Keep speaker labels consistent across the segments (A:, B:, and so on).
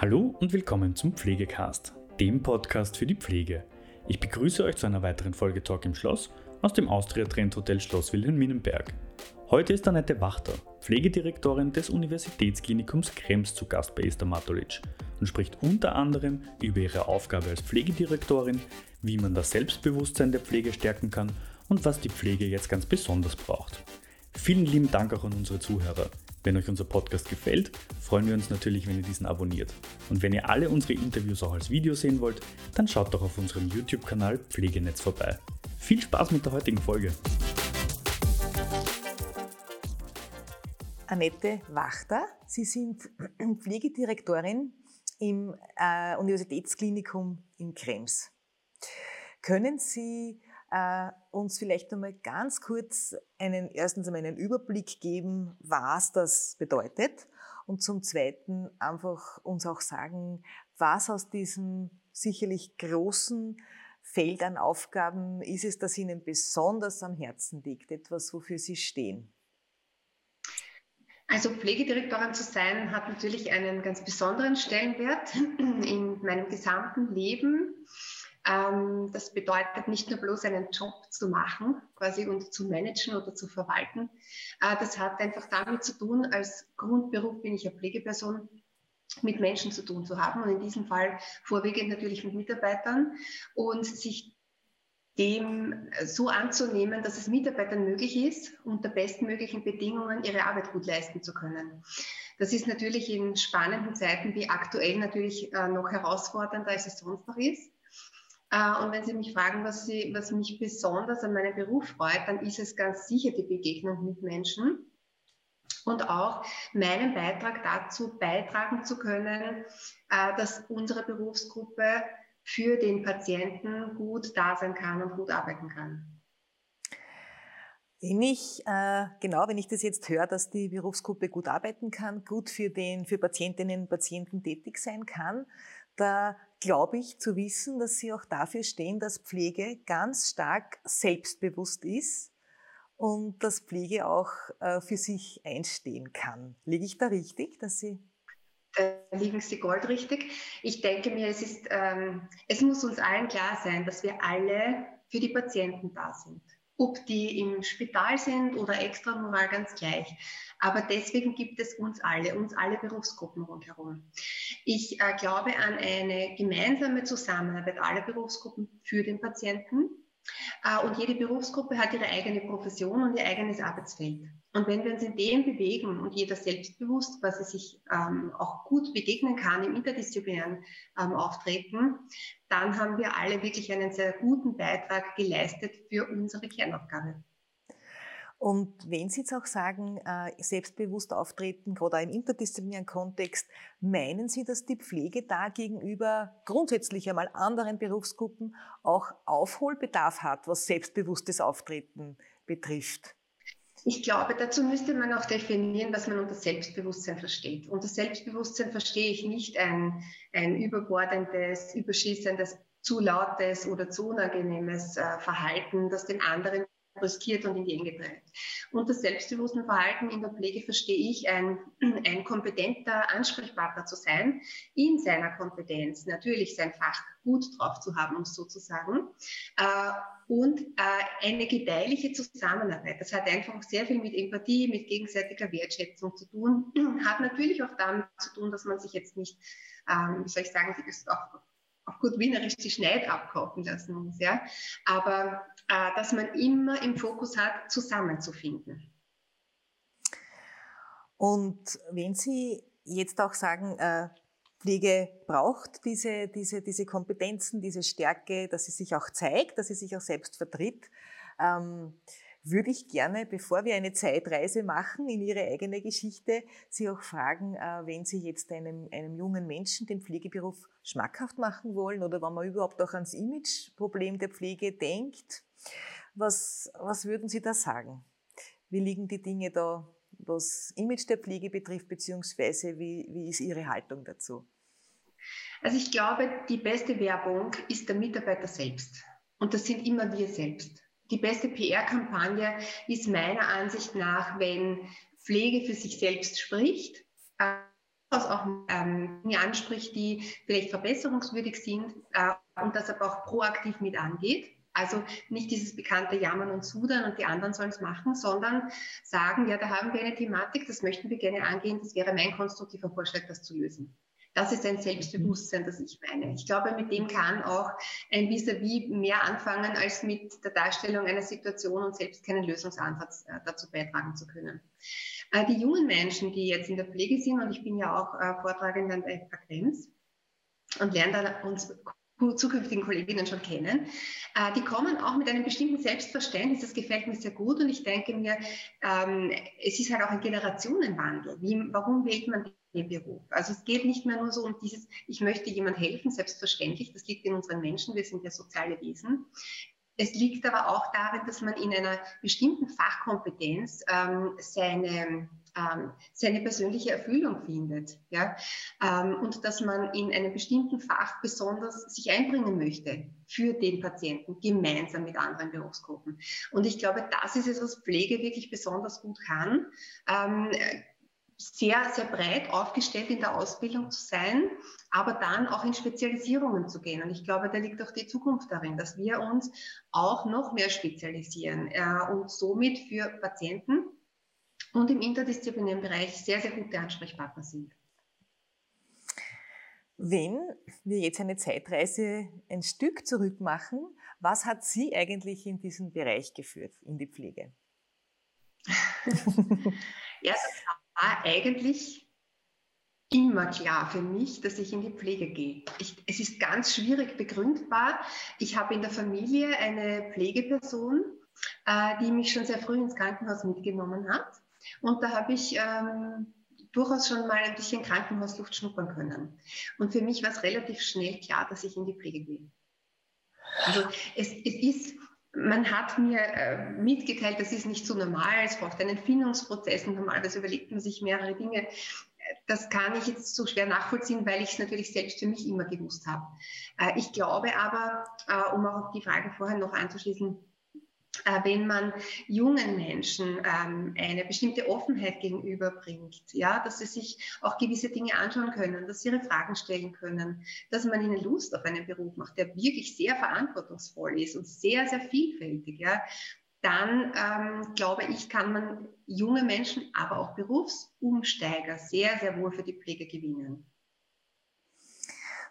A: Hallo und willkommen zum Pflegecast, dem Podcast für die Pflege. Ich begrüße euch zu einer weiteren Folge Talk im Schloss aus dem Austria Trend Hotel Schloss Wilhelminenberg. Heute ist Annette Wachter, Pflegedirektorin des Universitätsklinikums Krems zu Gast bei Esther Matulic und spricht unter anderem über ihre Aufgabe als Pflegedirektorin, wie man das Selbstbewusstsein der Pflege stärken kann und was die Pflege jetzt ganz besonders braucht. Vielen lieben Dank auch an unsere Zuhörer. Wenn euch unser Podcast gefällt, freuen wir uns natürlich, wenn ihr diesen abonniert. Und wenn ihr alle unsere Interviews auch als Video sehen wollt, dann schaut doch auf unserem YouTube-Kanal Pflegenetz vorbei. Viel Spaß mit der heutigen Folge!
B: Annette Wachter. Sie sind Pflegedirektorin im äh, Universitätsklinikum in Krems. Können Sie äh, uns vielleicht einmal ganz kurz einen, erstens einmal einen Überblick geben, was das bedeutet und zum Zweiten einfach uns auch sagen, was aus diesem sicherlich großen Feld an Aufgaben ist es, das Ihnen besonders am Herzen liegt, etwas, wofür Sie stehen.
C: Also Pflegedirektorin zu sein hat natürlich einen ganz besonderen Stellenwert in meinem gesamten Leben. Ähm, das bedeutet nicht nur bloß einen Job zu machen, quasi und zu managen oder zu verwalten. Äh, das hat einfach damit zu tun, als Grundberuf bin ich eine Pflegeperson, mit Menschen zu tun zu haben und in diesem Fall vorwiegend natürlich mit Mitarbeitern und sich dem so anzunehmen, dass es Mitarbeitern möglich ist, unter bestmöglichen Bedingungen ihre Arbeit gut leisten zu können. Das ist natürlich in spannenden Zeiten wie aktuell natürlich äh, noch herausfordernder, als es sonst noch ist. Äh, und wenn Sie mich fragen, was, Sie, was mich besonders an meinem Beruf freut, dann ist es ganz sicher die Begegnung mit Menschen und auch meinen Beitrag dazu beitragen zu können, äh, dass unsere Berufsgruppe für den Patienten gut da sein kann und gut arbeiten kann.
B: Wenn ich, äh, genau, wenn ich das jetzt höre, dass die Berufsgruppe gut arbeiten kann, gut für, den, für Patientinnen und Patienten tätig sein kann, da glaube ich zu wissen, dass Sie auch dafür stehen, dass Pflege ganz stark selbstbewusst ist und dass Pflege auch äh, für sich einstehen kann. Liege ich da richtig, dass Sie
C: da liegen Sie goldrichtig. Ich denke mir, es, ist, ähm, es muss uns allen klar sein, dass wir alle für die Patienten da sind. Ob die im Spital sind oder extra moral ganz gleich. Aber deswegen gibt es uns alle, uns alle Berufsgruppen rundherum. Ich äh, glaube an eine gemeinsame Zusammenarbeit aller Berufsgruppen für den Patienten. Äh, und jede Berufsgruppe hat ihre eigene Profession und ihr eigenes Arbeitsfeld. Und wenn wir uns in dem bewegen und jeder selbstbewusst, was er sich ähm, auch gut begegnen kann im interdisziplinären ähm, Auftreten, dann haben wir alle wirklich einen sehr guten Beitrag geleistet für unsere Kernaufgabe.
B: Und wenn Sie jetzt auch sagen, äh, selbstbewusst auftreten, gerade auch im interdisziplinären Kontext, meinen Sie, dass die Pflege da gegenüber grundsätzlich einmal anderen Berufsgruppen auch Aufholbedarf hat, was selbstbewusstes Auftreten betrifft?
C: Ich glaube, dazu müsste man auch definieren, was man unter Selbstbewusstsein versteht. Unter Selbstbewusstsein verstehe ich nicht ein, ein überbordendes, überschießendes, zu lautes oder zu unangenehmes äh, Verhalten, das den anderen riskiert und in die Enge treibt. Unter selbstbewusstem Verhalten in der Pflege verstehe ich, ein, ein kompetenter Ansprechpartner zu sein, in seiner Kompetenz natürlich sein Fach gut drauf zu haben, um es so zu sagen, äh, und äh, eine gedeihliche Zusammenarbeit. Das hat einfach sehr viel mit Empathie, mit gegenseitiger Wertschätzung zu tun, hat natürlich auch damit zu tun, dass man sich jetzt nicht, ähm, wie soll ich sagen, auch auf gut Wienerisch die Schneid abkochen lassen muss, ja. Aber äh, dass man immer im Fokus hat, zusammenzufinden.
B: Und wenn Sie jetzt auch sagen, äh, Pflege braucht diese, diese, diese Kompetenzen, diese Stärke, dass sie sich auch zeigt, dass sie sich auch selbst vertritt, ähm, würde ich gerne, bevor wir eine Zeitreise machen in Ihre eigene Geschichte, Sie auch fragen, äh, wenn Sie jetzt einem, einem jungen Menschen den Pflegeberuf schmackhaft machen wollen oder wenn man überhaupt auch ans Imageproblem der Pflege denkt, was, was würden Sie da sagen? Wie liegen die Dinge da, was Image der Pflege betrifft, beziehungsweise wie, wie ist Ihre Haltung dazu?
C: Also ich glaube, die beste Werbung ist der Mitarbeiter selbst. Und das sind immer wir selbst. Die beste PR-Kampagne ist meiner Ansicht nach, wenn Pflege für sich selbst spricht, auch ähm, Dinge anspricht, die vielleicht verbesserungswürdig sind äh, und das aber auch proaktiv mit angeht. Also nicht dieses bekannte Jammern und Sudern und die anderen sollen es machen, sondern sagen, ja, da haben wir eine Thematik, das möchten wir gerne angehen, das wäre mein konstruktiver Vorschlag, das zu lösen. Das ist ein Selbstbewusstsein, das ich meine. Ich glaube, mit dem kann auch ein Vis-à-vis -vis mehr anfangen, als mit der Darstellung einer Situation und selbst keinen Lösungsansatz äh, dazu beitragen zu können. Äh, die jungen Menschen, die jetzt in der Pflege sind, und ich bin ja auch äh, Vortragende bei Frequenz und lerne da uns zukünftigen Kolleginnen schon kennen, äh, die kommen auch mit einem bestimmten Selbstverständnis. Das gefällt mir sehr gut und ich denke mir, ähm, es ist halt auch ein Generationenwandel. Wie, warum wählt man den Beruf? Also es geht nicht mehr nur so um dieses, ich möchte jemand helfen, selbstverständlich, das liegt in unseren Menschen, wir sind ja soziale Wesen. Es liegt aber auch darin, dass man in einer bestimmten Fachkompetenz ähm, seine, ähm, seine persönliche Erfüllung findet. Ja? Ähm, und dass man in einem bestimmten Fach besonders sich einbringen möchte für den Patienten, gemeinsam mit anderen Berufsgruppen. Und ich glaube, das ist es, was Pflege wirklich besonders gut kann. Ähm, sehr, sehr breit aufgestellt in der Ausbildung zu sein, aber dann auch in Spezialisierungen zu gehen. Und ich glaube, da liegt auch die Zukunft darin, dass wir uns auch noch mehr spezialisieren äh, und somit für Patienten und im interdisziplinären Bereich sehr, sehr gute Ansprechpartner sind.
B: Wenn wir jetzt eine Zeitreise ein Stück zurück machen, was hat Sie eigentlich in diesen Bereich geführt, in die Pflege?
C: ja, das war eigentlich immer klar für mich, dass ich in die Pflege gehe. Ich, es ist ganz schwierig begründbar. Ich habe in der Familie eine Pflegeperson, äh, die mich schon sehr früh ins Krankenhaus mitgenommen hat. Und da habe ich ähm, durchaus schon mal ein bisschen Krankenhausluft schnuppern können. Und für mich war es relativ schnell klar, dass ich in die Pflege gehe. Also es, es ist man hat mir äh, mitgeteilt, das ist nicht so normal, es braucht einen Findungsprozess und normalerweise überlegt man sich mehrere Dinge. Das kann ich jetzt so schwer nachvollziehen, weil ich es natürlich selbst für mich immer gewusst habe. Äh, ich glaube aber, äh, um auch auf die Frage vorher noch anzuschließen, wenn man jungen Menschen ähm, eine bestimmte Offenheit gegenüberbringt, ja, dass sie sich auch gewisse Dinge anschauen können, dass sie ihre Fragen stellen können, dass man ihnen Lust auf einen Beruf macht, der wirklich sehr verantwortungsvoll ist und sehr, sehr vielfältig, ja, dann ähm, glaube ich, kann man junge Menschen, aber auch Berufsumsteiger sehr, sehr wohl für die Pflege gewinnen.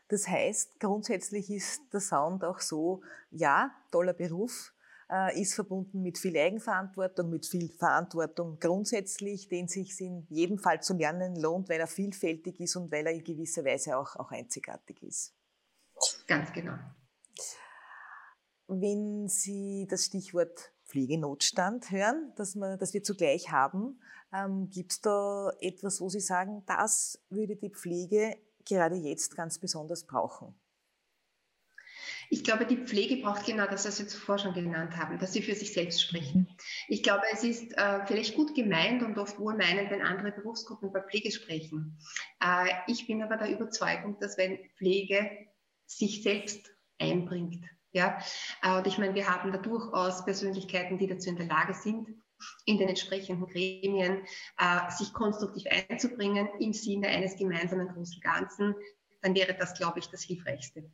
B: Das heißt, grundsätzlich ist der Sound auch so, ja, toller Beruf, äh, ist verbunden mit viel Eigenverantwortung, mit viel Verantwortung grundsätzlich, den sich in jedem Fall zu lernen lohnt, weil er vielfältig ist und weil er in gewisser Weise auch, auch einzigartig ist.
C: Ganz genau.
B: Wenn Sie das Stichwort Pflegenotstand hören, das, wir, das wir zugleich haben, ähm, gibt es da etwas, wo Sie sagen, das würde die Pflege gerade jetzt ganz besonders brauchen?
C: Ich glaube, die Pflege braucht genau das, was Sie zuvor schon genannt haben, dass sie für sich selbst spricht. Mhm. Ich glaube, es ist äh, vielleicht gut gemeint und oft wohlmeinend, wenn andere Berufsgruppen über Pflege sprechen. Äh, ich bin aber der Überzeugung, dass wenn Pflege sich selbst einbringt, ja, äh, und ich meine, wir haben da durchaus Persönlichkeiten, die dazu in der Lage sind, in den entsprechenden Gremien äh, sich konstruktiv einzubringen im Sinne eines gemeinsamen großen Ganzen, dann wäre das, glaube ich, das Hilfreichste.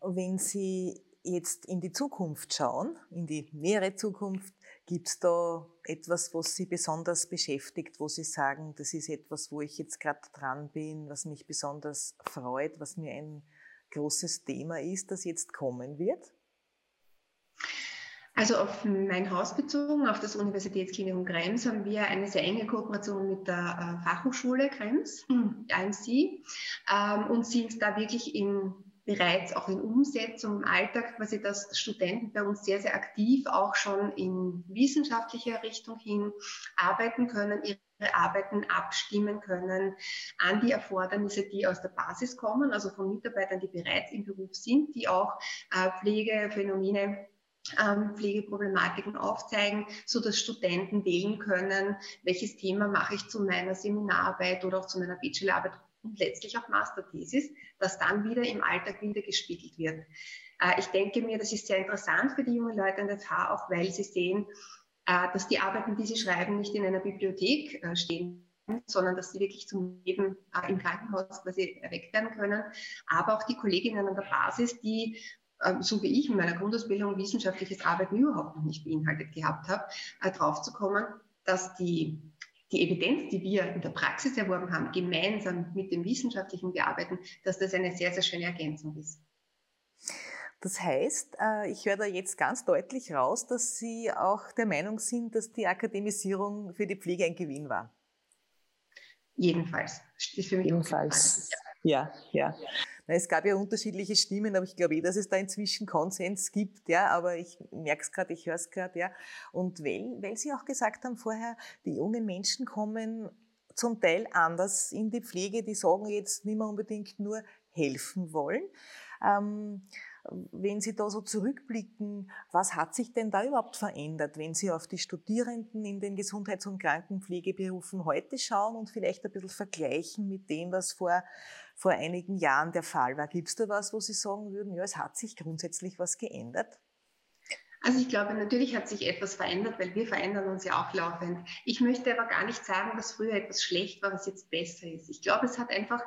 B: Wenn Sie jetzt in die Zukunft schauen, in die nähere Zukunft, gibt es da etwas, was Sie besonders beschäftigt, wo Sie sagen, das ist etwas, wo ich jetzt gerade dran bin, was mich besonders freut, was mir ein großes Thema ist, das jetzt kommen wird?
C: Also auf mein Haus bezogen, auf das Universitätsklinikum Krems, haben wir eine sehr enge Kooperation mit der äh, Fachhochschule Krems, mhm. IMC, ähm, und sind da wirklich in bereits auch in Umsetzung im Alltag quasi, dass Studenten bei uns sehr, sehr aktiv auch schon in wissenschaftlicher Richtung hin arbeiten können, ihre Arbeiten abstimmen können an die Erfordernisse, die aus der Basis kommen, also von Mitarbeitern, die bereits im Beruf sind, die auch äh, Pflegephänomene ähm, Pflegeproblematiken aufzeigen, so dass Studenten wählen können, welches Thema mache ich zu meiner Seminararbeit oder auch zu meiner Bachelorarbeit und letztlich auch Masterthesis, das dann wieder im Alltag wieder gespiegelt wird. Äh, ich denke mir, das ist sehr interessant für die jungen Leute an der FH, auch weil sie sehen, äh, dass die Arbeiten, die sie schreiben, nicht in einer Bibliothek äh, stehen sondern dass sie wirklich zum Leben im Krankenhaus quasi erweckt werden können. Aber auch die Kolleginnen an der Basis, die ähm, so wie ich in meiner Grundausbildung wissenschaftliches Arbeiten überhaupt noch nicht beinhaltet gehabt habe, äh, draufzukommen, dass die, die Evidenz, die wir in der Praxis erworben haben, gemeinsam mit dem wissenschaftlichen Bearbeiten, dass das eine sehr, sehr schöne Ergänzung ist.
B: Das heißt, äh, ich höre da jetzt ganz deutlich raus, dass Sie auch der Meinung sind, dass die Akademisierung für die Pflege ein Gewinn war.
C: Jedenfalls.
B: Jedenfalls. Ja, ja. Es gab ja unterschiedliche Stimmen, aber ich glaube eh, dass es da inzwischen Konsens gibt, ja, aber ich merke es gerade, ich höre es gerade, ja. Und weil, weil Sie auch gesagt haben vorher, die jungen Menschen kommen zum Teil anders in die Pflege, die sagen jetzt nicht mehr unbedingt nur helfen wollen. Ähm, wenn Sie da so zurückblicken, was hat sich denn da überhaupt verändert, wenn Sie auf die Studierenden in den Gesundheits- und Krankenpflegeberufen heute schauen und vielleicht ein bisschen vergleichen mit dem, was vor, vor einigen Jahren der Fall war? Gibt es da was, wo Sie sagen würden, ja, es hat sich grundsätzlich was geändert?
C: Also ich glaube, natürlich hat sich etwas verändert, weil wir verändern uns ja auch laufend. Ich möchte aber gar nicht sagen, dass früher etwas schlecht war, was jetzt besser ist. Ich glaube, es hat einfach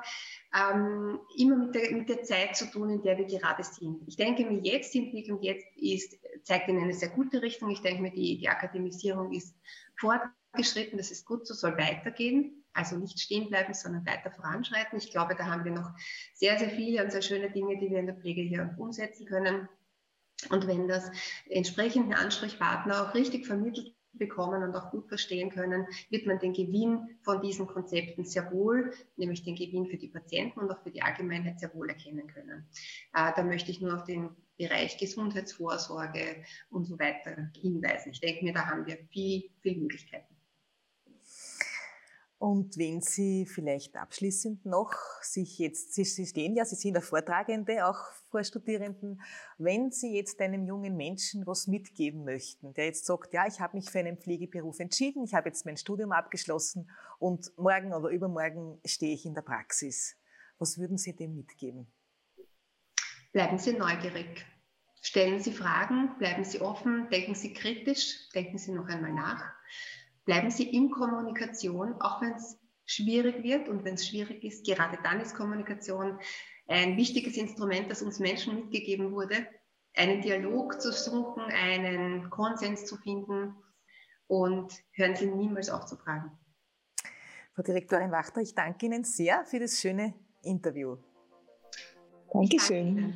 C: ähm, immer mit der, mit der Zeit zu tun, in der wir gerade sind. Ich denke mir, jetzt die Entwicklung jetzt ist, zeigt in eine sehr gute Richtung. Ich denke mir, die, die Akademisierung ist fortgeschritten, das ist gut, so soll weitergehen. Also nicht stehen bleiben, sondern weiter voranschreiten. Ich glaube, da haben wir noch sehr, sehr viele und sehr schöne Dinge, die wir in der Pflege hier umsetzen können. Und wenn das entsprechende Ansprechpartner auch richtig vermittelt bekommen und auch gut verstehen können, wird man den Gewinn von diesen Konzepten sehr wohl, nämlich den Gewinn für die Patienten und auch für die Allgemeinheit sehr wohl erkennen können. Äh, da möchte ich nur auf den Bereich Gesundheitsvorsorge und so weiter hinweisen. Ich denke mir, da haben wir viel, viel Möglichkeiten.
B: Und wenn Sie vielleicht abschließend noch sich jetzt, Sie, stehen ja, Sie sind der Vortragende auch vor Studierenden, wenn Sie jetzt einem jungen Menschen was mitgeben möchten, der jetzt sagt, ja, ich habe mich für einen Pflegeberuf entschieden, ich habe jetzt mein Studium abgeschlossen und morgen oder übermorgen stehe ich in der Praxis. Was würden Sie dem mitgeben?
C: Bleiben Sie neugierig. Stellen Sie Fragen, bleiben Sie offen, denken Sie kritisch, denken Sie noch einmal nach bleiben Sie in Kommunikation, auch wenn es schwierig wird und wenn es schwierig ist. Gerade dann ist Kommunikation ein wichtiges Instrument, das uns Menschen mitgegeben wurde, einen Dialog zu suchen, einen Konsens zu finden und hören Sie niemals auf zu fragen.
B: Frau Direktorin Wachter, ich danke Ihnen sehr für das schöne Interview.
A: Dankeschön.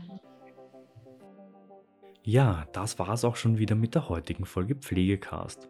A: Ja, das war es auch schon wieder mit der heutigen Folge Pflegecast.